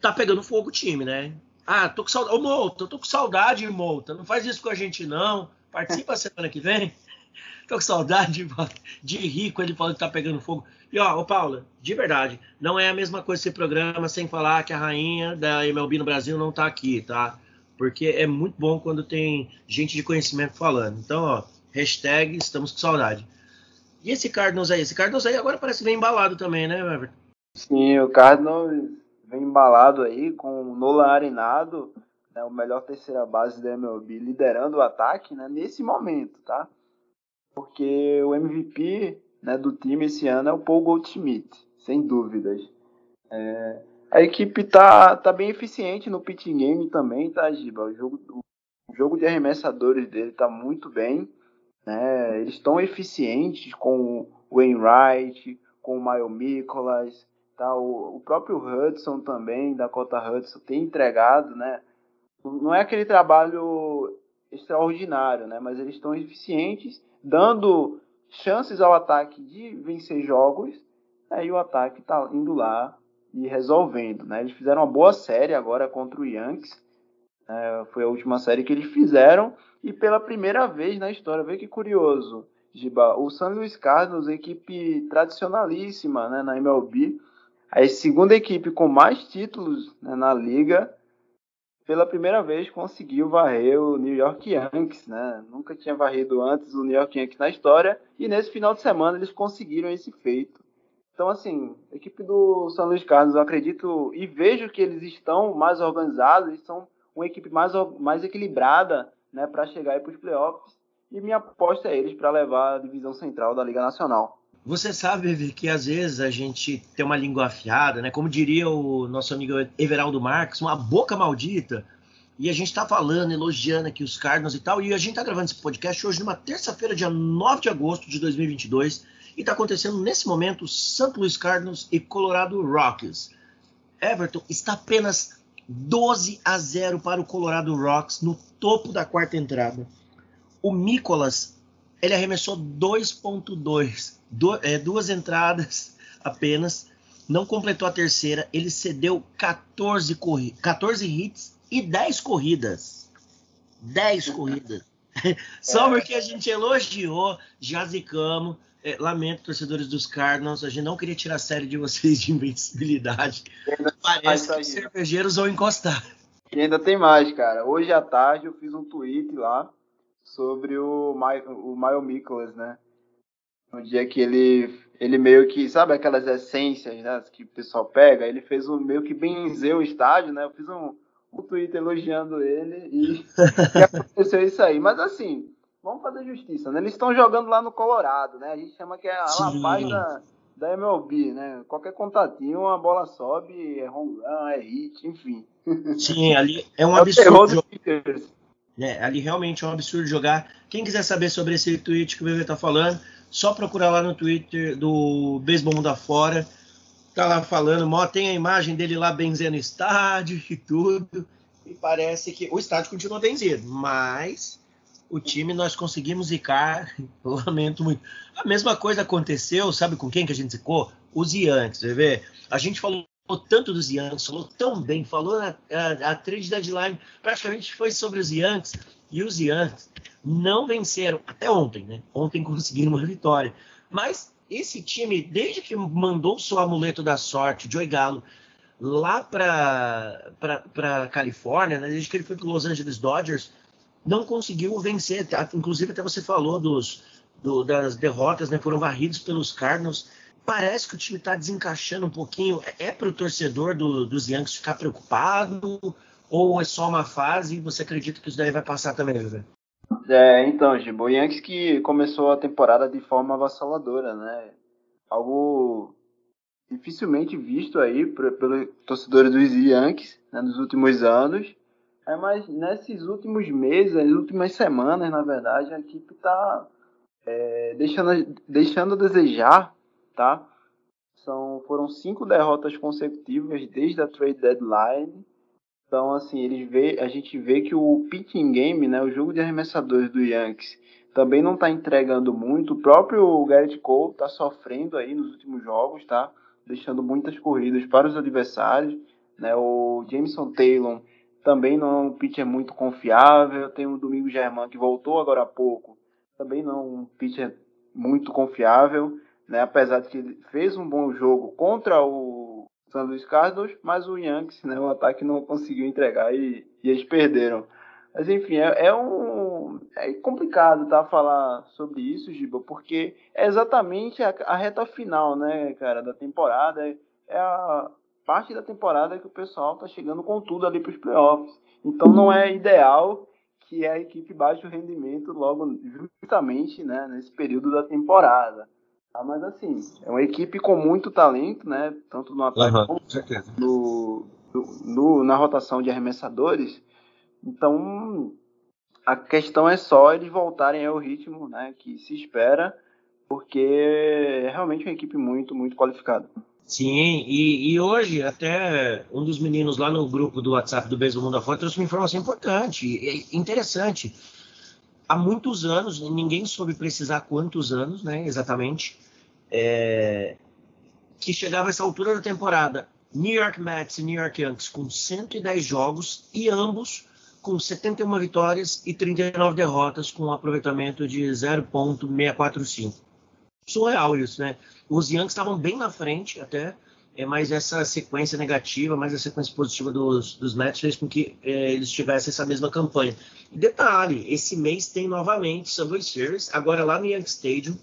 tá pegando fogo o time, né? Ah, tô com saudade. Ô, Mouta, tô com saudade, Mouta. Não faz isso com a gente, não. Participa semana que vem. Tô com saudade de rico ele falando que tá pegando fogo. E ó, ô Paula, de verdade, não é a mesma coisa esse programa sem falar que a rainha da MLB no Brasil não tá aqui, tá? porque é muito bom quando tem gente de conhecimento falando. Então, ó, hashtag estamos com saudade. E esse Cardinals aí? Esse Cardinals aí agora parece bem embalado também, né, Everton? Sim, o Cardinals vem embalado aí com o Nolan Arenado, né, o melhor terceira base da MLB, liderando o ataque né, nesse momento, tá? Porque o MVP né, do time esse ano é o Paul Goldschmidt, sem dúvidas. É, a equipe tá, tá bem eficiente no pitching game também, tá, Giba? O jogo, o jogo de arremessadores dele tá muito bem. Né? Eles estão eficientes com o Wainwright, com o Maio Nicolas, tá? O, o, próprio Hudson também, da Cota Hudson, tem entregado, né? Não é aquele trabalho extraordinário, né? Mas eles estão eficientes, dando chances ao ataque de vencer jogos, né? e o ataque está indo lá e resolvendo. Né? Eles fizeram uma boa série agora contra o Yankees. É, foi a última série que eles fizeram. E pela primeira vez na história, vê que curioso, Giba, o San Luis Cardinals, equipe tradicionalíssima né, na MLB, a segunda equipe com mais títulos né, na liga, pela primeira vez conseguiu varrer o New York Yankees, né? Nunca tinha varrido antes o New York Yankees na história e nesse final de semana eles conseguiram esse feito. Então, assim, a equipe do São Luís Carlos, eu acredito e vejo que eles estão mais organizados, eles são uma equipe mais, mais equilibrada né, para chegar para os playoffs. E minha aposta é eles para levar a divisão central da Liga Nacional. Você sabe, Vivi, que às vezes a gente tem uma língua afiada, né? Como diria o nosso amigo Everaldo Marques, uma boca maldita. E a gente está falando, elogiando aqui os Cardinals e tal. E a gente está gravando esse podcast hoje, numa terça-feira, dia 9 de agosto de 2022. E está acontecendo nesse momento St. Louis Cardinals e Colorado Rockies. Everton está apenas 12 a 0 para o Colorado Rocks no topo da quarta entrada. O Nicolas ele arremessou 2.2, é, duas entradas apenas, não completou a terceira, ele cedeu 14, corri 14 hits e 10 corridas. 10 corridas. [LAUGHS] Só porque a gente elogiou, já zicamos, é, lamento, torcedores dos Cardinals, a gente não queria tirar a série de vocês de invencibilidade. Parece que os cervejeiros vão encostar. E ainda tem mais, cara. Hoje à tarde eu fiz um tweet lá sobre o, My, o Maio Nicholas, né? No dia que ele, ele meio que, sabe aquelas essências né, que o pessoal pega? Ele fez um meio que benzer o estádio, né? Eu fiz um, um tweet elogiando ele e, e aconteceu isso aí. Mas assim, vamos fazer justiça, né? Eles estão jogando lá no Colorado, né? A gente chama que é a La Paz da, da MLB, né? Qualquer contatinho, a bola sobe, é home run, é hit, enfim. Sim, ali é um é absurdo. Né? Ali realmente é um absurdo jogar. Quem quiser saber sobre esse tweet que o Bebê está falando, só procurar lá no Twitter do Beisebol Mundo Afora. Tá lá falando, mó, tem a imagem dele lá benzendo o estádio e tudo. E parece que o estádio continua benzido, mas o time nós conseguimos zicar. [LAUGHS] Lamento muito. A mesma coisa aconteceu, sabe com quem que a gente zicou? Os Yankees? A gente falou tanto dos Yankees, falou tão bem, falou a, a, a trade deadline, praticamente foi sobre os Yankees, e os Yankees não venceram, até ontem, né? Ontem conseguiram uma vitória. Mas esse time, desde que mandou seu amuleto da sorte, Joey Galo, lá para Califórnia, né? desde que ele foi para Los Angeles Dodgers, não conseguiu vencer. Inclusive, até você falou dos, do, das derrotas, né? Foram varridos pelos Cardinals. Parece que o time está desencaixando um pouquinho. É para o torcedor do, dos Yankees ficar preocupado? Ou é só uma fase e você acredita que isso daí vai passar também, José? É, então, Gibo, o Yankees que começou a temporada de forma avassaladora, né? Algo dificilmente visto aí pelos torcedores dos Yankees né, nos últimos anos. É, mas nesses últimos meses, nas últimas semanas, na verdade, a equipe está é, deixando, deixando a desejar, tá? São, foram cinco derrotas consecutivas desde a trade deadline. Então, assim, eles vê, a gente vê que o pitching game, né, o jogo de arremessadores do Yankees, também não está entregando muito. O próprio Garrett Cole está sofrendo aí nos últimos jogos, tá? Deixando muitas corridas para os adversários. Né? O Jameson Taylor também não é um pitcher muito confiável. Tem o Domingo Germán que voltou agora há pouco, também não é um pitcher muito confiável, né? Apesar de que ele fez um bom jogo contra o San Luis Cardinals, mas o Yankees, né, o ataque não conseguiu entregar e, e eles perderam. Mas enfim, é, é, um é complicado tá falar sobre isso, Giba, porque é exatamente a, a reta final, né, cara, da temporada. É, é a parte da temporada que o pessoal tá chegando com tudo ali para os playoffs. Então não é ideal que a equipe baixe o rendimento logo justamente né, nesse período da temporada. Tá? Mas assim, é uma equipe com muito talento, né? Tanto no ataque uhum, como no, no, na rotação de arremessadores. Então a questão é só eles voltarem ao ritmo né, que se espera, porque é realmente uma equipe muito, muito qualificada. Sim, e, e, hoje até um dos meninos lá no grupo do WhatsApp do Beijo do Mundo Afora trouxe uma informação importante interessante. Há muitos anos, ninguém soube precisar quantos anos, né, exatamente, é, que chegava essa altura da temporada, New York Mets e New York Yankees com 110 jogos e ambos com 71 vitórias e 39 derrotas com um aproveitamento de 0.645 surreal isso, né? Os Yankees estavam bem na frente até, é, mas essa sequência negativa, mais a sequência positiva dos, dos Mets fez com que é, eles tivessem essa mesma campanha. E detalhe, esse mês tem novamente Subway Series, agora lá no Yankee Stadium.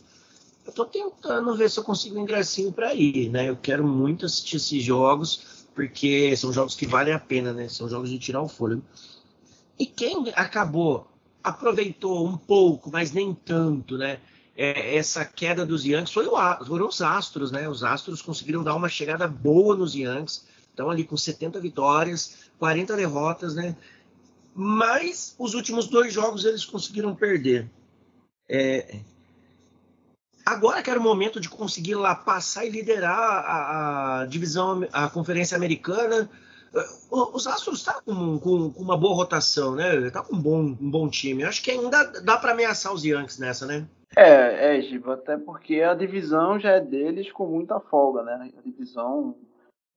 Eu tô tentando ver se eu consigo um ingressinho para ir, né? Eu quero muito assistir esses jogos, porque são jogos que valem a pena, né? São jogos de tirar o fôlego. E quem acabou, aproveitou um pouco, mas nem tanto, né? é, essa queda dos Yankees foi o, foram os Astros, né? Os Astros conseguiram dar uma chegada boa nos Yankees, estão ali com 70 vitórias, 40 derrotas, né? Mas os últimos dois jogos eles conseguiram perder. É, agora que era o momento de conseguir lá passar e liderar a, a divisão, a Conferência Americana, os Astros estão tá com, com, com, uma boa rotação, né? Está com um bom, um bom time. Acho que ainda dá para ameaçar os Yankees nessa, né? É, é, Giba, até porque a divisão já é deles com muita folga, né? A divisão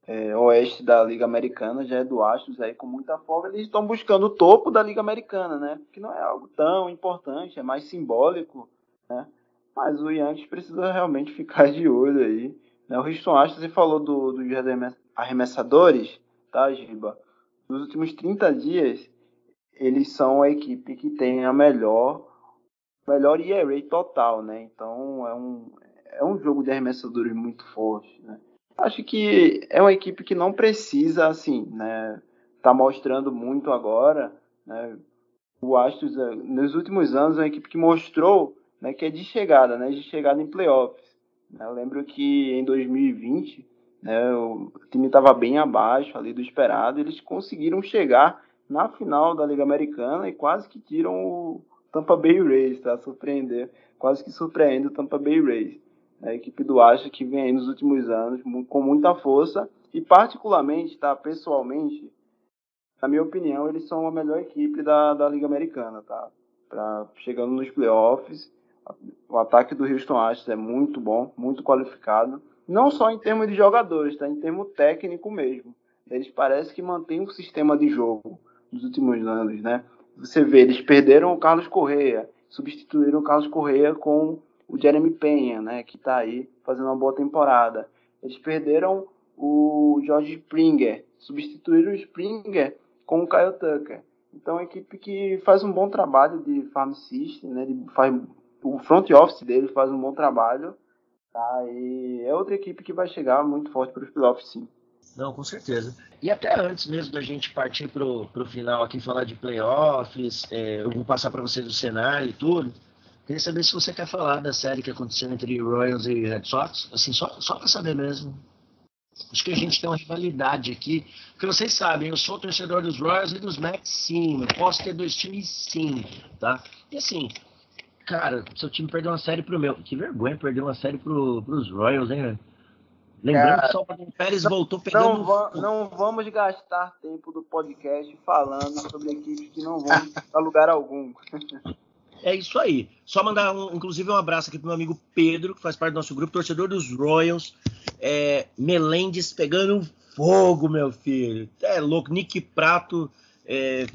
é, oeste da Liga Americana já é do Astros aí com muita folga. Eles estão buscando o topo da Liga Americana, né? Que não é algo tão importante, é mais simbólico, né? Mas o Yankees precisa realmente ficar de olho aí. Né? O Houston Astros, você falou do, dos arremessadores, tá, Giba? Nos últimos 30 dias, eles são a equipe que tem a melhor melhor ERA total, né? Então é um, é um jogo de arremessadores muito forte, né? Acho que é uma equipe que não precisa, assim, né? Tá mostrando muito agora, né? O Astros, é, nos últimos anos, é uma equipe que mostrou né, que é de chegada, né? De chegada em playoffs. Né? Eu lembro que em 2020, né, o time estava bem abaixo ali do esperado, eles conseguiram chegar na final da Liga Americana e quase que tiram o Tampa Bay Rays, tá? Surpreender, quase que surpreende o Tampa Bay Rays. A equipe do Asha que vem aí nos últimos anos com muita força e particularmente, tá? Pessoalmente, na minha opinião, eles são a melhor equipe da, da Liga Americana, tá? Pra, chegando nos playoffs, o ataque do Houston Astros é muito bom, muito qualificado. Não só em termos de jogadores, tá? Em termos técnico mesmo. Eles parecem que mantêm um sistema de jogo nos últimos anos, né? Você vê, eles perderam o Carlos Correia, substituíram o Carlos Correia com o Jeremy Penha, né? Que está aí fazendo uma boa temporada. Eles perderam o George Springer, substituíram o Springer com o Kyle Tucker. Então, é uma equipe que faz um bom trabalho de farm system, né? De, faz, o front office dele faz um bom trabalho. Tá? E é outra equipe que vai chegar muito forte para os playoffs, sim. Não, com certeza. E até antes mesmo da gente partir para o final aqui, falar de playoffs, é, eu vou passar para vocês o cenário e tudo. Queria saber se você quer falar da série que aconteceu entre Royals e Red Sox, assim, só, só para saber mesmo. Acho que a gente tem uma rivalidade aqui, porque vocês sabem, eu sou torcedor dos Royals e dos Mets, sim, eu posso ter dois times, sim, tá? E assim, cara, seu time perdeu uma série pro meu, que vergonha perder uma série pro, pros Royals, hein? Lembrando Cara, que o Salvador Pérez voltou pegando. Não, va não, vamos gastar tempo do podcast falando sobre equipes que não vão a lugar algum. É isso aí. Só mandar, um, inclusive, um abraço aqui pro meu amigo Pedro, que faz parte do nosso grupo, torcedor dos Royals. É, Melendes pegando fogo, meu filho. É louco. Nick Prato é,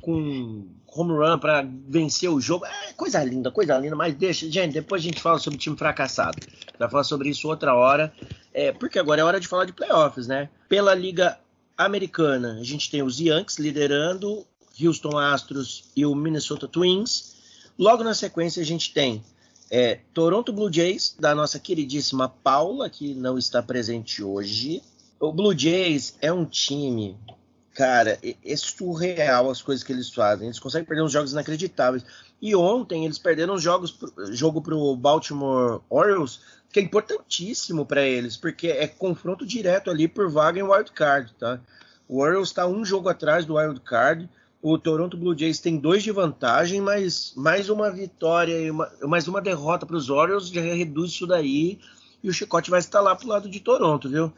com home run para vencer o jogo. É coisa linda, coisa linda. Mas deixa, gente, depois a gente fala sobre time fracassado. Vai falar sobre isso outra hora. É, porque agora é hora de falar de playoffs, né? Pela Liga Americana, a gente tem os Yankees liderando, Houston Astros e o Minnesota Twins. Logo na sequência, a gente tem é, Toronto Blue Jays, da nossa queridíssima Paula, que não está presente hoje. O Blue Jays é um time, cara, é, surreal as coisas que eles fazem. Eles conseguem perder uns jogos inacreditáveis. E ontem eles perderam os jogos, jogo para o Baltimore Orioles que é importantíssimo para eles, porque é confronto direto ali por vaga em wild card, tá? O Orioles está um jogo atrás do wild card. O Toronto Blue Jays tem dois de vantagem, mas mais uma vitória e uma, mais uma derrota para os Orioles já reduz isso daí e o chicote vai estar lá pro lado de Toronto, viu?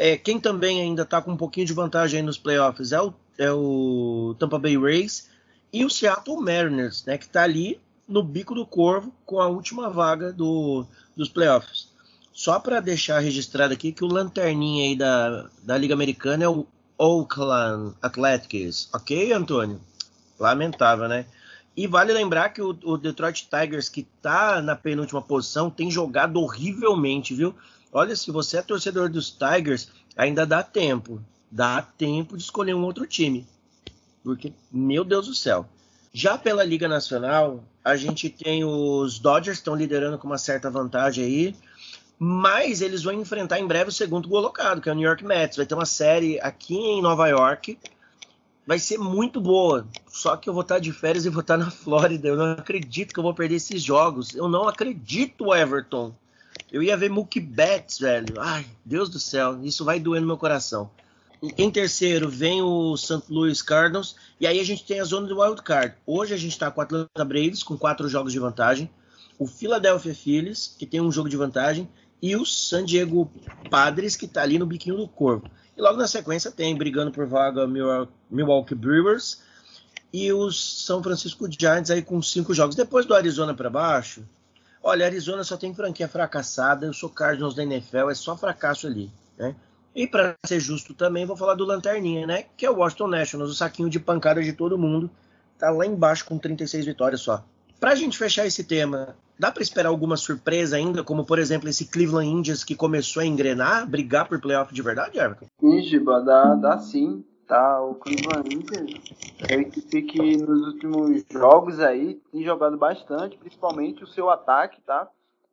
É, quem também ainda está com um pouquinho de vantagem nos playoffs é o, é o Tampa Bay Rays e o Seattle Mariners, né, que está ali no bico do corvo com a última vaga do, dos playoffs. Só para deixar registrado aqui que o lanterninha aí da, da Liga Americana é o Oakland Athletics. Ok, Antônio? Lamentável, né? E vale lembrar que o, o Detroit Tigers, que está na penúltima posição, tem jogado horrivelmente, viu? Olha, se você é torcedor dos Tigers, ainda dá tempo. Dá tempo de escolher um outro time. Porque, meu Deus do céu. Já pela Liga Nacional, a gente tem os Dodgers estão liderando com uma certa vantagem aí, mas eles vão enfrentar em breve o segundo colocado, que é o New York Mets. Vai ter uma série aqui em Nova York. Vai ser muito boa. Só que eu vou estar de férias e vou estar na Flórida. Eu não acredito que eu vou perder esses jogos. Eu não acredito, Everton. Eu ia ver Mookie Betts, velho. Ai, Deus do céu. Isso vai doer no meu coração. Em terceiro vem o St. Louis Cardinals. E aí a gente tem a zona do wild card. Hoje a gente está com o Atlanta Braves com quatro jogos de vantagem. O Philadelphia Phillies, que tem um jogo de vantagem. E o San Diego Padres, que está ali no biquinho do corpo. E logo na sequência tem, brigando por vaga, Milwaukee Brewers. E os São Francisco Giants aí com cinco jogos. Depois do Arizona para baixo, olha, Arizona só tem franquia fracassada. Eu sou Cardinals da NFL, é só fracasso ali. Né? E para ser justo também, vou falar do Lanterninha, né? Que é o Washington Nationals, o saquinho de pancada de todo mundo. Tá lá embaixo com 36 vitórias só. Pra gente fechar esse tema, dá para esperar alguma surpresa ainda, como por exemplo esse Cleveland Indians que começou a engrenar, brigar por playoff de verdade, Everton? Giba, dá, dá sim. Tá, o Cleveland Indians é a equipe que nos últimos jogos aí tem jogado bastante, principalmente o seu ataque, tá?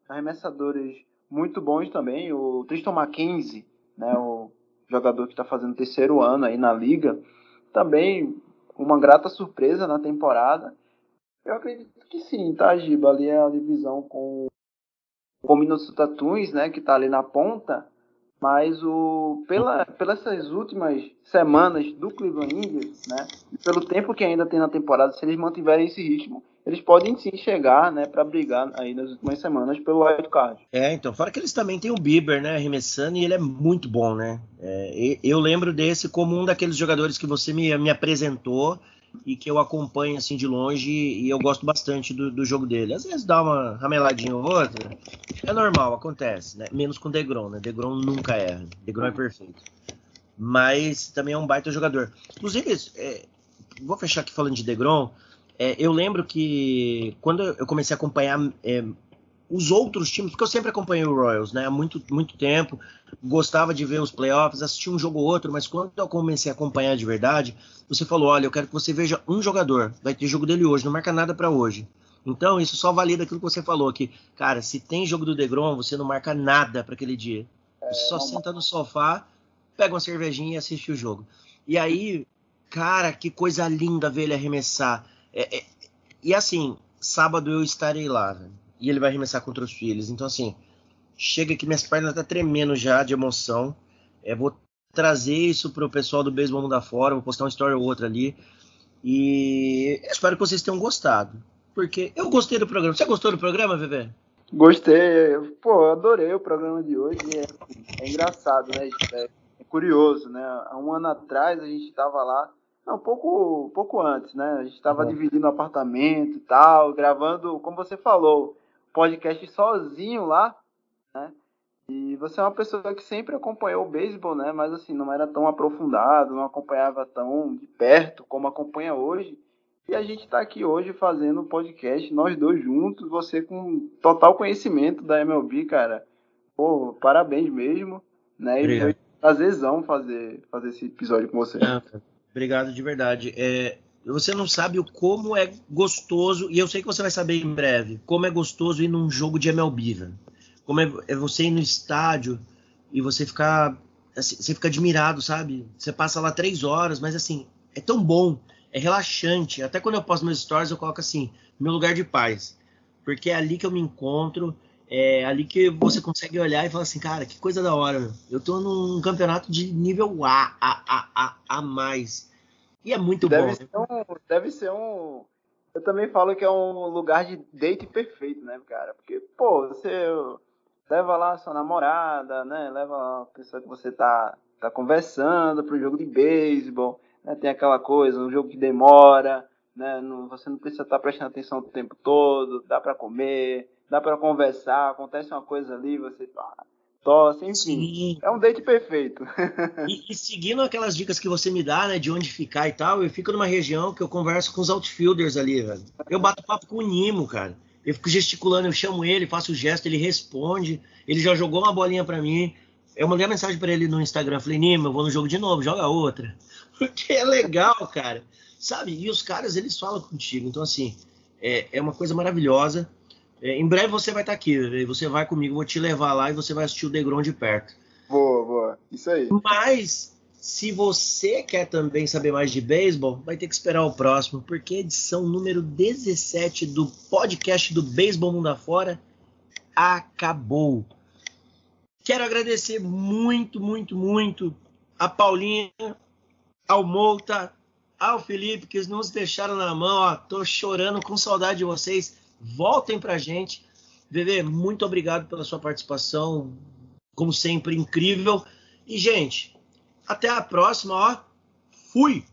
Arremessadores muito bons também. O Tristan McKenzie né, o jogador que está fazendo terceiro ano aí na liga, também uma grata surpresa na temporada. Eu acredito que sim, tá, Giba? Ali é a divisão com o Minnesota Twins, né, que está ali na ponta, mas o, pela, pelas essas últimas semanas do Cleveland Indians, né, pelo tempo que ainda tem na temporada, se eles mantiverem esse ritmo, eles podem sim chegar, né, para brigar aí nas últimas semanas pelo wild card. É, então, fora que eles também têm o Bieber, né, arremessando, e ele é muito bom, né? É, eu lembro desse como um daqueles jogadores que você me, me apresentou e que eu acompanho assim de longe e eu gosto bastante do, do jogo dele. Às vezes dá uma rameladinha ou outra, é normal, acontece, né? Menos com o Degrom, né? Degrom nunca erra, Degrom é perfeito. Mas também é um baita jogador. Inclusive, é, vou fechar aqui falando de Degrom. É, eu lembro que quando eu comecei a acompanhar é, os outros times, porque eu sempre acompanhei o Royals, né? Há muito, muito tempo, gostava de ver os playoffs, assistia um jogo ou outro, mas quando eu comecei a acompanhar de verdade, você falou: olha, eu quero que você veja um jogador, vai ter jogo dele hoje, não marca nada para hoje. Então, isso só valida aquilo que você falou, que, cara, se tem jogo do Degrom, você não marca nada para aquele dia. Você só é, senta no sofá, pega uma cervejinha e assiste o jogo. E aí, cara, que coisa linda ver ele arremessar. É, é, e assim, sábado eu estarei lá, velho e ele vai arremessar contra os filhos. Então, assim, chega que minhas pernas estão tá tremendo já de emoção. É, vou trazer isso pro pessoal do Beisebol Mundo Fora, vou postar uma história ou outra ali. E espero que vocês tenham gostado. Porque eu gostei do programa. Você gostou do programa, Bebê? Gostei. Pô, adorei o programa de hoje. É, é engraçado, né? É, é, curioso, né? Há um ano atrás a gente estava lá não, pouco, pouco antes, né? A gente estava uhum. dividindo apartamento e tal, gravando, como você falou, podcast sozinho lá, né? E você é uma pessoa que sempre acompanhou o beisebol, né? Mas assim, não era tão aprofundado, não acompanhava tão de perto como acompanha hoje. E a gente está aqui hoje fazendo um podcast, nós dois juntos, você com total conhecimento da MLB, cara. Pô, parabéns mesmo, né? E foi prazerzão fazer, fazer esse episódio com você. Obrigado de verdade. É, você não sabe o como é gostoso, e eu sei que você vai saber em breve, como é gostoso ir num jogo de MLB, velho. Como é, é você ir no estádio e você ficar. Assim, você fica admirado, sabe? Você passa lá três horas, mas assim, é tão bom, é relaxante. Até quando eu posto meus stories, eu coloco assim, meu lugar de paz. Porque é ali que eu me encontro, é ali que você consegue olhar e falar assim, cara, que coisa da hora, meu. Eu tô num campeonato de nível A, A, A, A, A mais. E é muito deve bom. Ser um, deve ser um. Eu também falo que é um lugar de date perfeito, né, cara? Porque, pô, você leva lá a sua namorada, né? Leva a pessoa que você tá, tá conversando pro jogo de beisebol, né? Tem aquela coisa, um jogo que demora, né? Não, você não precisa estar tá prestando atenção o tempo todo, dá para comer, dá para conversar, acontece uma coisa ali, você. Ah, tosse, enfim. Sim. É um date perfeito. e, e, seguindo aquelas dicas que você me dá, né, de onde ficar e tal, eu fico numa região que eu converso com os outfielders ali, velho. Eu bato papo com o Nimo, cara. Eu fico gesticulando, eu chamo ele, faço o gesto, ele responde. Ele já jogou uma bolinha para mim. Eu mandei a mensagem para ele no Instagram, falei, Nimo, eu vou no jogo de novo, joga outra. [LAUGHS] Porque é legal, cara. Sabe? E os caras, eles falam contigo. Então, assim, é, é uma coisa maravilhosa. É, em breve você vai estar tá aqui, você vai comigo, vou te levar lá e você vai assistir o Degron de perto. Boa, boa. Isso aí. Mas, se você quer também saber mais de beisebol, vai ter que esperar o próximo, porque a edição número 17 do podcast do Beisebol Mundo Afora acabou. Quero agradecer muito, muito, muito a Paulinha, ao Mouta, ao Felipe, que nos deixaram na mão. Ó, tô chorando com saudade de vocês voltem para a gente. Bebê, muito obrigado pela sua participação, como sempre, incrível. E, gente, até a próxima, ó. Fui!